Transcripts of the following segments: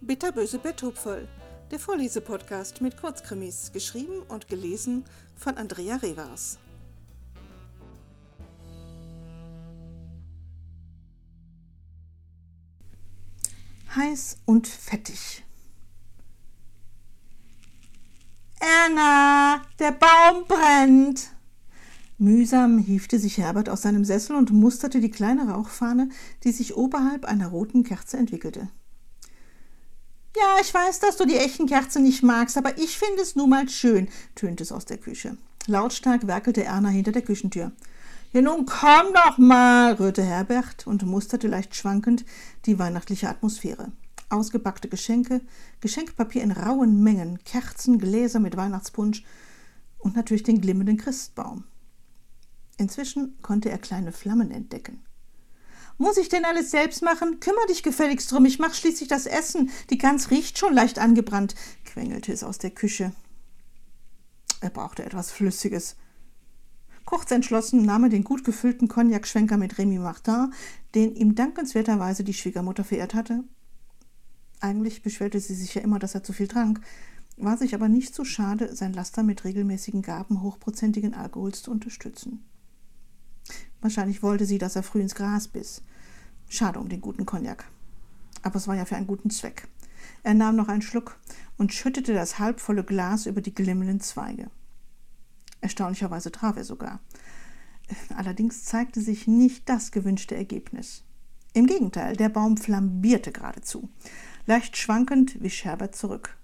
Bitterböse Betthupferl, der Vorlesepodcast mit Kurzkrimis, geschrieben und gelesen von Andrea Revers. Heiß und fettig. Erna, der Baum brennt! Mühsam hiefte sich Herbert aus seinem Sessel und musterte die kleine Rauchfahne, die sich oberhalb einer roten Kerze entwickelte. Ja, ich weiß, dass du die echten Kerzen nicht magst, aber ich finde es nun mal schön, tönte es aus der Küche. Lautstark werkelte Erna hinter der Küchentür. Ja, nun komm doch mal, rührte Herbert und musterte leicht schwankend die weihnachtliche Atmosphäre. Ausgepackte Geschenke, Geschenkpapier in rauen Mengen, Kerzen, Gläser mit Weihnachtspunsch und natürlich den glimmenden Christbaum. Inzwischen konnte er kleine Flammen entdecken. Muss ich denn alles selbst machen? Kümmer dich gefälligst drum, ich mach schließlich das Essen. Die Gans riecht schon leicht angebrannt, quengelte es aus der Küche. Er brauchte etwas Flüssiges. Kurz entschlossen nahm er den gut gefüllten Cognac-Schwenker mit Remy Martin, den ihm dankenswerterweise die Schwiegermutter verehrt hatte. Eigentlich beschwerte sie sich ja immer, dass er zu viel trank, war sich aber nicht so schade, sein Laster mit regelmäßigen Gaben hochprozentigen Alkohols zu unterstützen. Wahrscheinlich wollte sie, dass er früh ins Gras biss. Schade um den guten Cognac. Aber es war ja für einen guten Zweck. Er nahm noch einen Schluck und schüttete das halbvolle Glas über die glimmenden Zweige. Erstaunlicherweise traf er sogar. Allerdings zeigte sich nicht das gewünschte Ergebnis. Im Gegenteil, der Baum flambierte geradezu. Leicht schwankend wich Herbert zurück.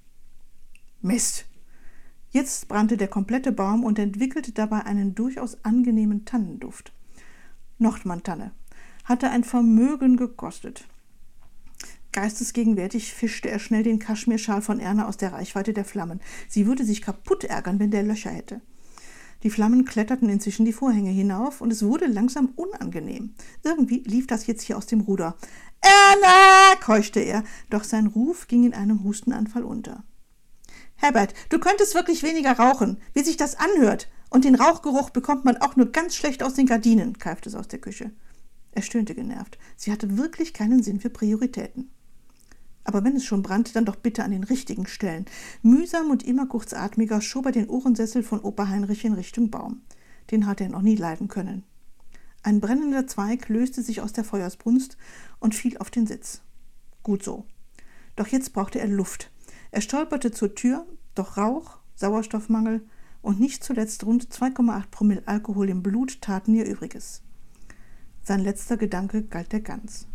Mist! Jetzt brannte der komplette Baum und entwickelte dabei einen durchaus angenehmen Tannenduft. Nordmantanne hatte ein Vermögen gekostet. Geistesgegenwärtig fischte er schnell den Kaschmirschal von Erna aus der Reichweite der Flammen. Sie würde sich kaputt ärgern, wenn der Löcher hätte. Die Flammen kletterten inzwischen die Vorhänge hinauf und es wurde langsam unangenehm. Irgendwie lief das jetzt hier aus dem Ruder. Erna! keuchte er, doch sein Ruf ging in einem Hustenanfall unter. Herbert, du könntest wirklich weniger rauchen, wie sich das anhört. Und den Rauchgeruch bekommt man auch nur ganz schlecht aus den Gardinen, keifte es aus der Küche. Er stöhnte genervt. Sie hatte wirklich keinen Sinn für Prioritäten. Aber wenn es schon brannte, dann doch bitte an den richtigen Stellen. Mühsam und immer kurzatmiger schob er den Ohrensessel von Opa Heinrich in Richtung Baum. Den hatte er noch nie leiden können. Ein brennender Zweig löste sich aus der Feuersbrunst und fiel auf den Sitz. Gut so. Doch jetzt brauchte er Luft. Er stolperte zur Tür, doch Rauch, Sauerstoffmangel und nicht zuletzt rund 2,8 Promille Alkohol im Blut taten ihr Übriges. Sein letzter Gedanke galt der Gans.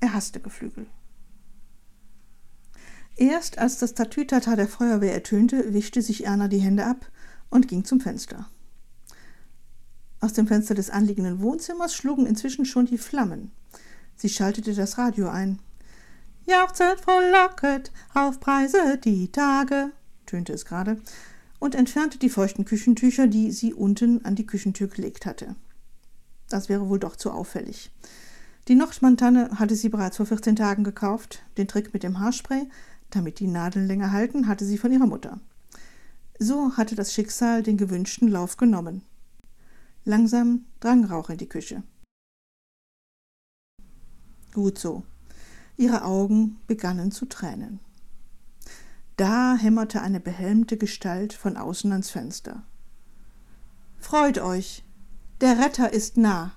Er hasste Geflügel. Erst als das Tatütata der Feuerwehr ertönte, wischte sich Erna die Hände ab und ging zum Fenster. Aus dem Fenster des anliegenden Wohnzimmers schlugen inzwischen schon die Flammen. Sie schaltete das Radio ein. Jauchzet frohlocket, aufpreise die Tage, tönte es gerade, und entfernte die feuchten Küchentücher, die sie unten an die Küchentür gelegt hatte. Das wäre wohl doch zu auffällig. Die Nordmantanne hatte sie bereits vor 14 Tagen gekauft. Den Trick mit dem Haarspray, damit die Nadeln länger halten, hatte sie von ihrer Mutter. So hatte das Schicksal den gewünschten Lauf genommen. Langsam drang Rauch in die Küche. Gut so. Ihre Augen begannen zu tränen. Da hämmerte eine behelmte Gestalt von außen ans Fenster. Freut euch, der Retter ist nah.